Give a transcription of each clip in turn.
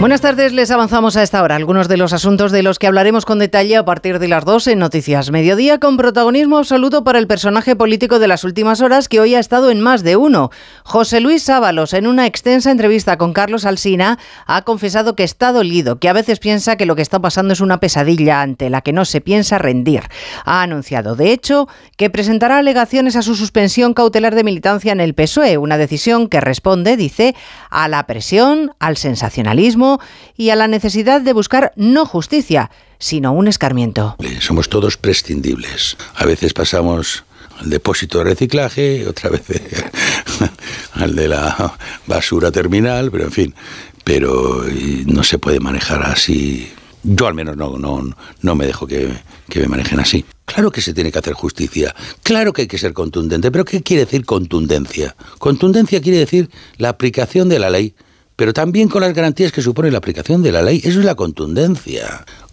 Buenas tardes, les avanzamos a esta hora algunos de los asuntos de los que hablaremos con detalle a partir de las 2 en Noticias Mediodía, con protagonismo absoluto para el personaje político de las últimas horas que hoy ha estado en más de uno. José Luis Ábalos, en una extensa entrevista con Carlos Alsina, ha confesado que está dolido, que a veces piensa que lo que está pasando es una pesadilla ante la que no se piensa rendir. Ha anunciado, de hecho, que presentará alegaciones a su suspensión cautelar de militancia en el PSOE, una decisión que responde, dice, a la presión, al sensacionalismo, y a la necesidad de buscar no justicia, sino un escarmiento. Somos todos prescindibles. A veces pasamos al depósito de reciclaje, otra vez al de la basura terminal, pero en fin, pero no se puede manejar así. Yo al menos no, no, no me dejo que, que me manejen así. Claro que se tiene que hacer justicia, claro que hay que ser contundente, pero ¿qué quiere decir contundencia? Contundencia quiere decir la aplicación de la ley pero también con las garantías que supone la aplicación de la ley. Eso es la contundencia.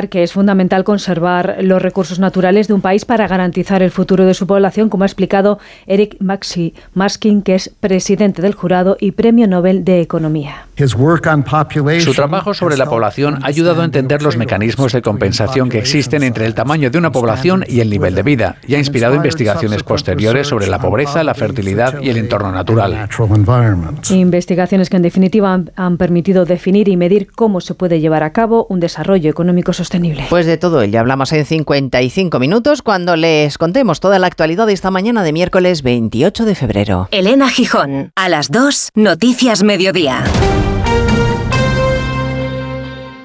que es fundamental conservar los recursos naturales de un país para garantizar el futuro de su población, como ha explicado Eric Maxi Maskin, que es presidente del jurado y Premio Nobel de Economía. Su trabajo sobre la población ha ayudado a entender los mecanismos de compensación que existen entre el tamaño de una población y el nivel de vida y ha inspirado investigaciones posteriores sobre la pobreza, la fertilidad y el entorno natural. Investigaciones que en definitiva han, han permitido definir y medir cómo se puede llevar a cabo un desarrollo económico sostenible. Pues de todo ello hablamos en 55 minutos cuando les contemos toda la actualidad de esta mañana de miércoles 28 de febrero. Elena Gijón, a las 2, Noticias Mediodía.